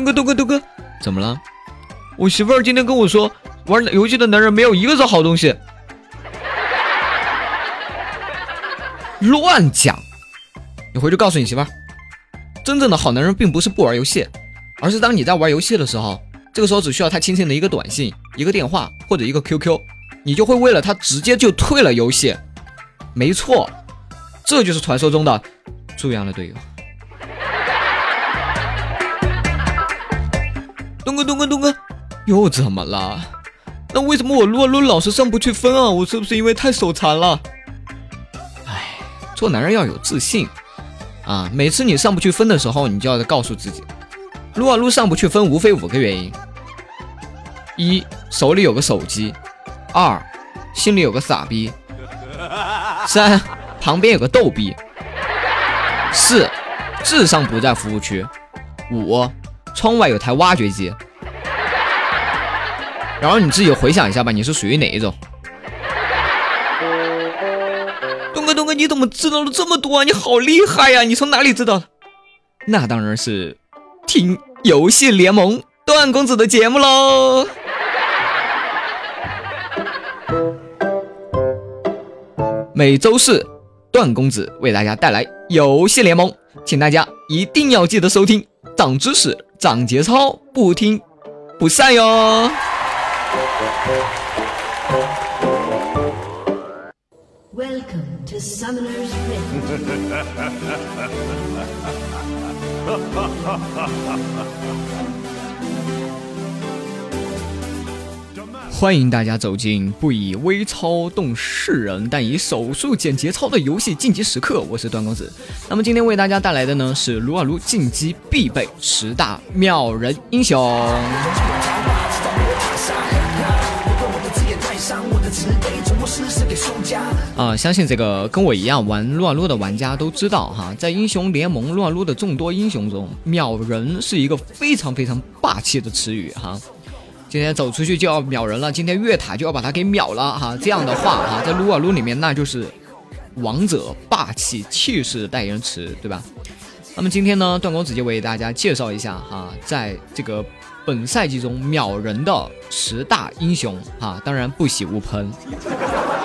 东哥，东哥，东哥，怎么了？我媳妇儿今天跟我说，玩游戏的男人没有一个是好东西。乱讲！你回去告诉你媳妇儿，真正的好男人并不是不玩游戏，而是当你在玩游戏的时候，这个时候只需要他轻轻的一个短信、一个电话或者一个 QQ，你就会为了他直接就退了游戏。没错，这就是传说中的猪一样的队友。东哥，东哥，东哥，又怎么了？那为什么我撸啊撸老是上不去分啊？我是不是因为太手残了？哎做男人要有自信啊！每次你上不去分的时候，你就要告诉自己，撸啊撸上不去分，无非五个原因：一手里有个手机；二心里有个傻逼；三旁边有个逗逼；四智商不在服务区；五窗外有台挖掘机。然后你自己回想一下吧，你是属于哪一种？东哥，东哥你怎么知道了这么多啊？你好厉害呀！你从哪里知道的？那当然是听游戏联盟段公子的节目喽。每周四，段公子为大家带来游戏联盟，请大家一定要记得收听，长知识，长节操，不听不散哟。欢迎大家走进不以微操动世人，但以手速减节操的游戏晋级时刻。我是段公子。那么今天为大家带来的呢是撸啊撸晋级必备十大秒人英雄。啊，相信这个跟我一样玩撸啊撸的玩家都知道哈，在英雄联盟撸啊撸的众多英雄中，秒人是一个非常非常霸气的词语哈。今天走出去就要秒人了，今天越塔就要把他给秒了哈。这样的话哈，在撸啊撸里面那就是王者霸气气势代言词，对吧？那么今天呢，段公子就为大家介绍一下哈，在这个。本赛季中秒人的十大英雄啊，当然不喜勿喷。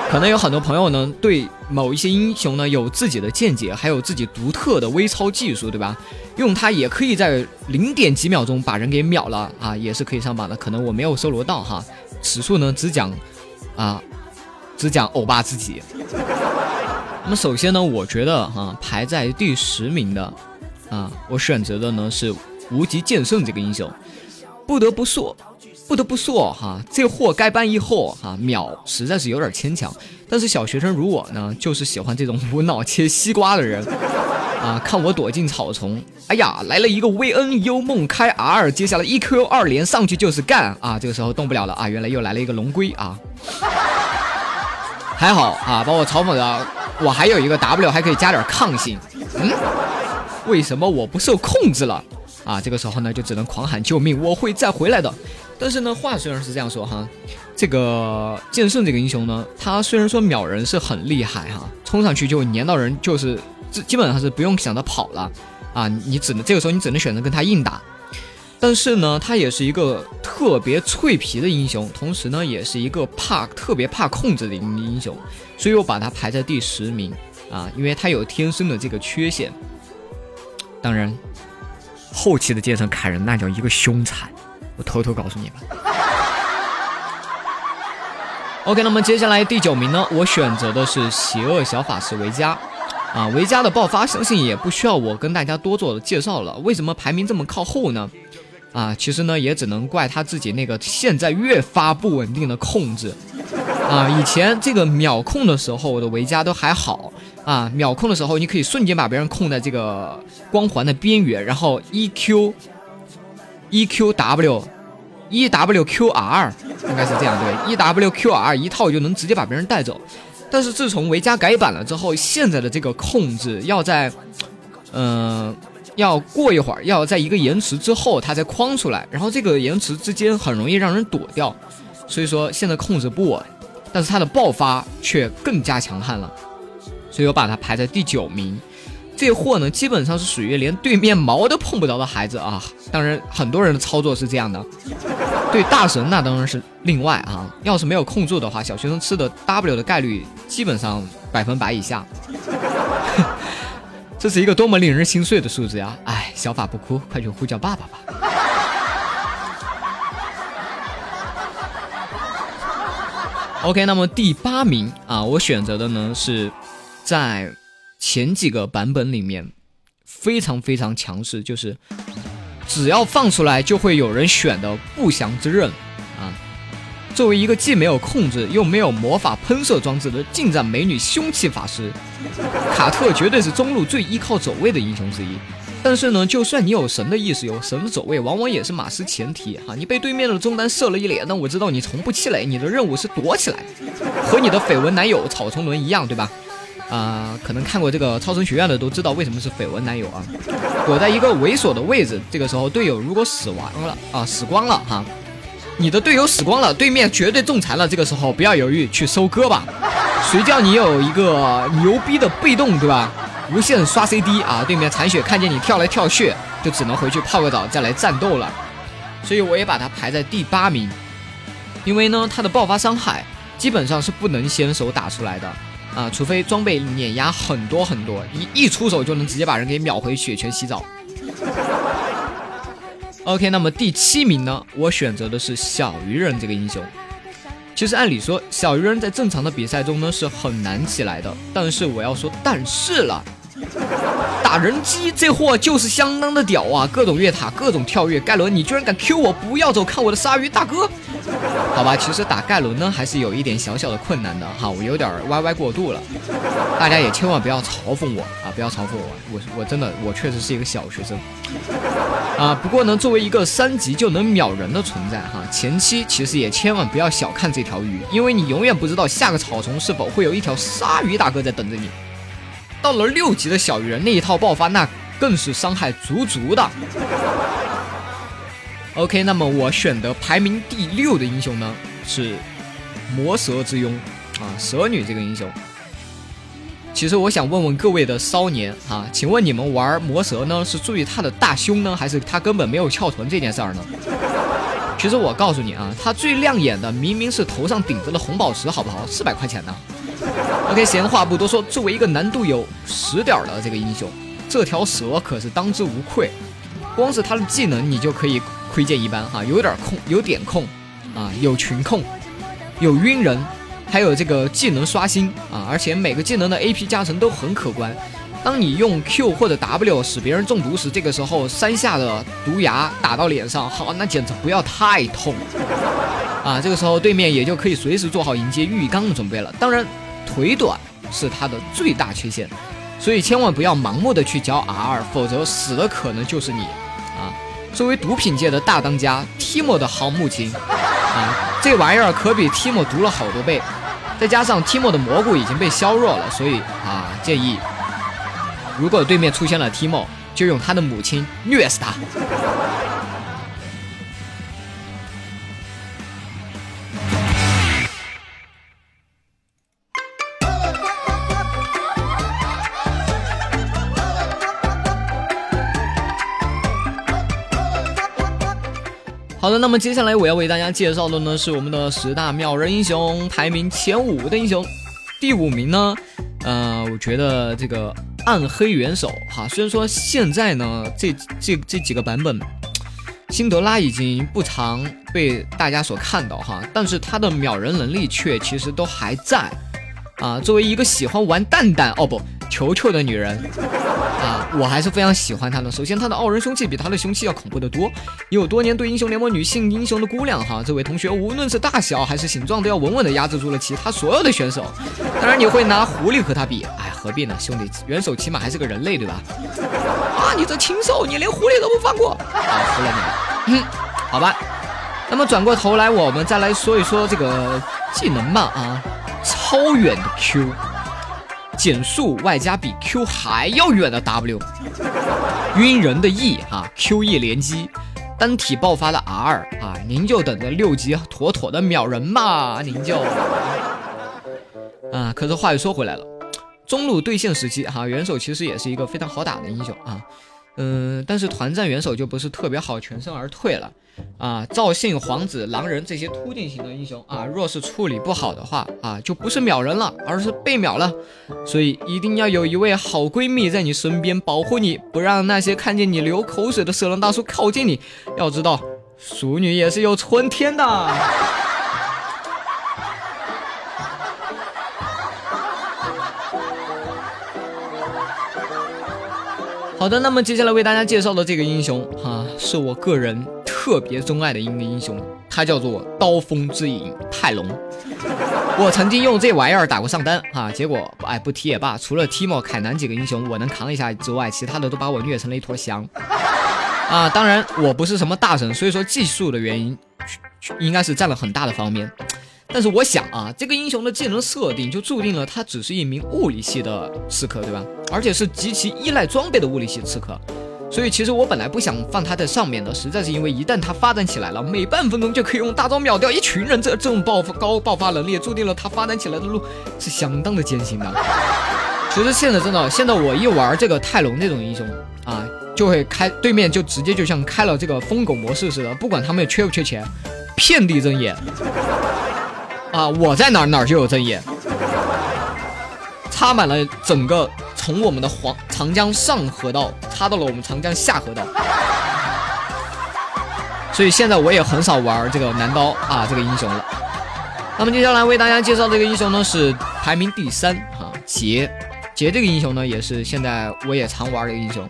可能有很多朋友呢，对某一些英雄呢有自己的见解，还有自己独特的微操技术，对吧？用它也可以在零点几秒钟把人给秒了啊，也是可以上榜的。可能我没有搜罗到哈，此处呢只讲啊，只讲欧巴自己。那么首先呢，我觉得哈，排在第十名的啊，我选择的呢是无极剑圣这个英雄。不得不说，不得不说哈，这货该搬一货哈，秒实在是有点牵强。但是小学生如我呢，就是喜欢这种无脑切西瓜的人啊。看我躲进草丛，哎呀，来了一个 VN 幽梦开 R，接下来 EQ 二连上去就是干啊。这个时候动不了了啊，原来又来了一个龙龟啊。还好啊，把我嘲讽的，我还有一个 W，还可以加点抗性。嗯，为什么我不受控制了？啊，这个时候呢，就只能狂喊救命，我会再回来的。但是呢，话虽然是这样说哈，这个剑圣这个英雄呢，他虽然说秒人是很厉害哈，冲上去就粘到人，就是基基本上是不用想着跑了啊，你只能这个时候你只能选择跟他硬打。但是呢，他也是一个特别脆皮的英雄，同时呢，也是一个怕特别怕控制的英雄，所以我把他排在第十名啊，因为他有天生的这个缺陷。当然。后期的阶层砍人那叫一个凶残，我偷偷告诉你吧。OK，那么接下来第九名呢？我选择的是邪恶小法师维嘉。啊，维嘉的爆发相信也不需要我跟大家多做介绍了。为什么排名这么靠后呢？啊，其实呢也只能怪他自己那个现在越发不稳定的控制。啊，以前这个秒控的时候我的维嘉都还好。啊，秒控的时候，你可以瞬间把别人控在这个光环的边缘，然后 E Q E Q W E W Q R 应该是这样对，E W Q R 一套就能直接把别人带走。但是自从维嘉改版了之后，现在的这个控制要在，嗯，要过一会儿，要在一个延迟之后它才框出来，然后这个延迟之间很容易让人躲掉，所以说现在控制不稳，但是它的爆发却更加强悍了。所以我把它排在第九名，这货呢，基本上是属于连对面毛都碰不着的孩子啊。当然，很多人的操作是这样的。对大神那当然是另外啊。要是没有控住的话，小学生吃的 W 的概率基本上百分百以下。这是一个多么令人心碎的数字呀！哎，小法不哭，快去呼叫爸爸吧。OK，那么第八名啊，我选择的呢是在。前几个版本里面非常非常强势，就是只要放出来就会有人选的不祥之刃啊！作为一个既没有控制又没有魔法喷射装置的近战美女凶器法师，卡特绝对是中路最依靠走位的英雄之一。但是呢，就算你有神的意识，有神的走位，往往也是马失前蹄哈！你被对面的中单射了一脸，那我知道你从不气馁，你的任务是躲起来，和你的绯闻男友草丛伦一样，对吧？啊，可能看过这个超神学院的都知道为什么是绯闻男友啊，躲在一个猥琐的位置，这个时候队友如果死亡了啊，死光了哈，你的队友死光了，对面绝对中残了，这个时候不要犹豫去收割吧，谁叫你有一个牛逼的被动对吧？无限刷 CD 啊，对面残血看见你跳来跳去，就只能回去泡个澡再来战斗了，所以我也把它排在第八名，因为呢，它的爆发伤害基本上是不能先手打出来的。啊，除非装备碾压很多很多，一一出手就能直接把人给秒回血泉洗澡。OK，那么第七名呢？我选择的是小鱼人这个英雄。其实按理说，小鱼人在正常的比赛中呢是很难起来的，但是我要说但是了。打人机这货就是相当的屌啊！各种越塔，各种跳跃。盖伦，你居然敢 Q 我？不要走，看我的鲨鱼大哥！好吧，其实打盖伦呢，还是有一点小小的困难的哈，我有点歪歪过度了。大家也千万不要嘲讽我啊！不要嘲讽我，我我真的我确实是一个小学生啊。不过呢，作为一个三级就能秒人的存在哈，前期其实也千万不要小看这条鱼，因为你永远不知道下个草丛是否会有一条鲨鱼大哥在等着你。到了六级的小鱼人那一套爆发，那更是伤害足足的。OK，那么我选的排名第六的英雄呢是魔蛇之拥啊，蛇女这个英雄。其实我想问问各位的骚年啊，请问你们玩魔蛇呢是注意他的大胸呢，还是他根本没有翘臀这件事儿呢？其实我告诉你啊，他最亮眼的明明是头上顶着的红宝石，好不好？四百块钱呢。OK，闲话不多说，作为一个难度有十点的这个英雄，这条蛇可是当之无愧。光是他的技能，你就可以窥见一斑哈，有点控，有点控，啊，有群控，有晕人，还有这个技能刷新啊，而且每个技能的 AP 加成都很可观。当你用 Q 或者 W 使别人中毒时，这个时候三下的毒牙打到脸上，好，那简直不要太痛啊！这个时候对面也就可以随时做好迎接浴缸的准备了。当然。腿短是他的最大缺陷，所以千万不要盲目的去教 R，否则死的可能就是你啊！作为毒品界的大当家，Timo 的航母亲啊，这玩意儿可比 Timo 毒了好多倍，再加上 Timo 的蘑菇已经被削弱了，所以啊，建议如果对面出现了 Timo，就用他的母亲虐死他。那么接下来我要为大家介绍的呢是我们的十大秒人英雄排名前五的英雄，第五名呢，呃，我觉得这个暗黑元首哈，虽然说现在呢这这这几个版本，辛德拉已经不常被大家所看到哈，但是他的秒人能力却其实都还在啊。作为一个喜欢玩蛋蛋哦不球球的女人。啊，我还是非常喜欢她的。首先，她的傲人凶器比她的凶器要恐怖的多。有多年对英雄联盟女性英雄的估量，哈，这位同学无论是大小还是形状，都要稳稳的压制住了其他所有的选手。当然，你会拿狐狸和他比，哎，何必呢，兄弟？元首起码还是个人类，对吧？啊，你这禽兽，你连狐狸都不放过！啊，服了你。嗯，好吧。那么转过头来，我们再来说一说这个技能吧。啊，超远的 Q。减速外加比 Q 还要远的 W，晕人的 E 啊，Q E 连击，单体爆发的 R 啊，您就等着六级妥妥的秒人吧，您就啊。可是话又说回来了，中路对线时期哈，元首其实也是一个非常好打的英雄啊。嗯，但是团战元首就不是特别好全身而退了啊。赵信、皇子、狼人这些突进型的英雄啊，若是处理不好的话啊，就不是秒人了，而是被秒了。所以一定要有一位好闺蜜在你身边保护你，不让那些看见你流口水的色狼大叔靠近你。要知道，淑女也是有春天的。好的，那么接下来为大家介绍的这个英雄哈，是我个人特别钟爱的一个英雄，他叫做刀锋之影泰隆。我曾经用这玩意儿打过上单哈，结果哎不提也罢，除了提莫、凯南几个英雄我能扛一下之外，其他的都把我虐成了一坨翔。啊，当然我不是什么大神，所以说技术的原因应该是占了很大的方面。但是我想啊，这个英雄的技能设定就注定了他只是一名物理系的刺客，对吧？而且是极其依赖装备的物理系刺客。所以其实我本来不想放他在上面的，实在是因为一旦他发展起来了，每半分钟就可以用大招秒掉一群人，这这种爆发高爆发能力，注定了他发展起来的路是相当的艰辛的。其实现在真的，现在我一玩这个泰隆这种英雄啊，就会开对面就直接就像开了这个疯狗模式似的，不管他们缺不缺钱，遍地睁眼。啊！我在哪儿哪儿就有针眼，插满了整个从我们的黄长江上河道插到了我们长江下河道，所以现在我也很少玩这个男刀啊这个英雄了。那么接下来为大家介绍这个英雄呢是排名第三啊杰杰这个英雄呢也是现在我也常玩的一个英雄。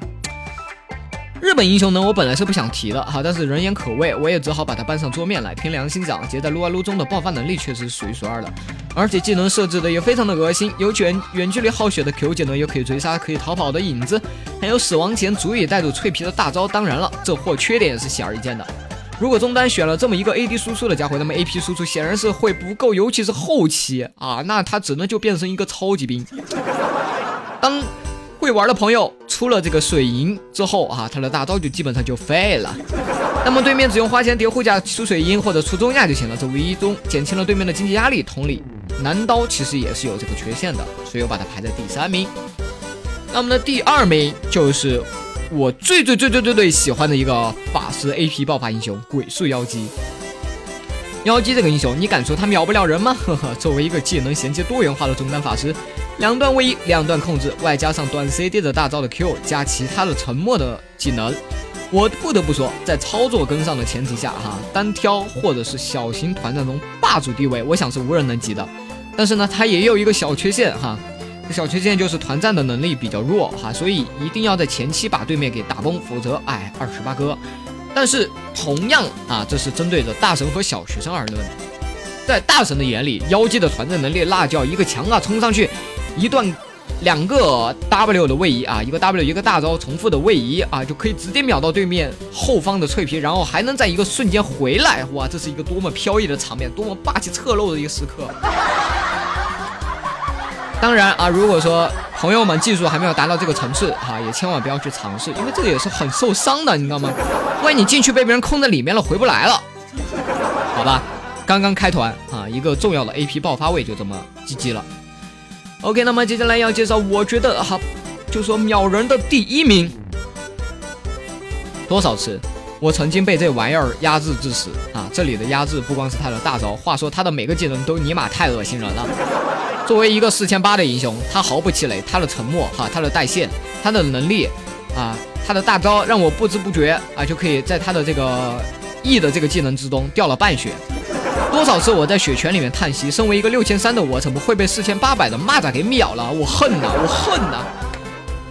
日本英雄呢，我本来是不想提的哈，但是人言可畏，我也只好把它搬上桌面来。凭良心讲，杰在撸啊撸中的爆发能力确实数一数二的，而且技能设置的也非常的恶心，有远远距离耗血的 Q 技能，又可以追杀、可以逃跑的影子，还有死亡前足以带走脆皮的大招。当然了，这货缺点也是显而易见的。如果中单选了这么一个 AD 输出的家伙，那么 AP 输出显然是会不够，尤其是后期啊，那他只能就变成一个超级兵。会玩的朋友出了这个水银之后啊，他的大招就基本上就废了。那么对面只用花钱叠护甲出水银或者出中亚就行了，这无意中减轻了对面的经济压力。同理，男刀其实也是有这个缺陷的，所以我把它排在第三名。那么的第二名就是我最最最最最最喜欢的一个法师 AP 爆发英雄鬼术妖姬。妖姬这个英雄，你敢说他秒不了人吗？呵呵，作为一个技能衔接多元化的中单法师。两段位移，两段控制，外加上短 CD 的大招的 Q，加其他的沉默的技能，我不得不说，在操作跟上的前提下，哈，单挑或者是小型团战中霸主地位，我想是无人能及的。但是呢，它也有一个小缺陷，哈，小缺陷就是团战的能力比较弱，哈，所以一定要在前期把对面给打崩，否则，哎，二十八哥。但是同样啊，这是针对着大神和小学生而论，在大神的眼里，妖姬的团战能力那叫一个强啊，冲上去。一段两个 W 的位移啊，一个 W 一个大招重复的位移啊，就可以直接秒到对面后方的脆皮，然后还能在一个瞬间回来，哇，这是一个多么飘逸的场面，多么霸气侧漏的一个时刻。当然啊，如果说朋友们技术还没有达到这个层次哈，也千万不要去尝试，因为这个也是很受伤的，你知道吗？万一你进去被别人控在里面了，回不来了，好吧？刚刚开团啊，一个重要的 AP 爆发位就这么 GG 了。OK，那么接下来要介绍，我觉得哈，就说秒人的第一名，多少次，我曾经被这玩意儿压制致死啊！这里的压制不光是他的大招，话说他的每个技能都尼玛太恶心人了。作为一个四千八的英雄，他毫不气馁，他的沉默哈，他的带线，他的能力啊，他的大招让我不知不觉啊就可以在他的这个 E 的这个技能之中掉了半血。多少次我在血泉里面叹息，身为一个六千三的我，怎么会被四千八百的蚂蚱给秒了？我恨呐，我恨呐！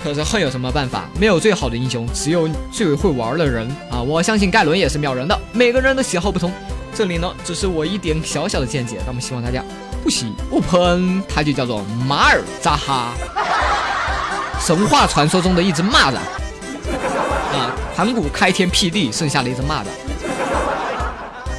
可是恨有什么办法？没有最好的英雄，只有最会玩的人啊！我相信盖伦也是秒人的。每个人的喜好不同，这里呢只是我一点小小的见解。那么希望大家不喜勿喷，他就叫做马尔扎哈，神话传说中的一只蚂蚱啊！盘古开天辟地，剩下了一只蚂蚱。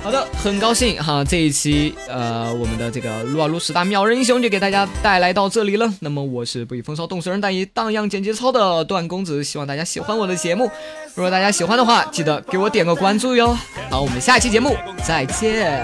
好的，很高兴哈，这一期呃，我们的这个撸啊撸十大秒人英雄就给大家带来到这里了。那么我是不以风骚动世人，但以荡漾剪节操的段公子，希望大家喜欢我的节目。如果大家喜欢的话，记得给我点个关注哟。好，我们下期节目再见。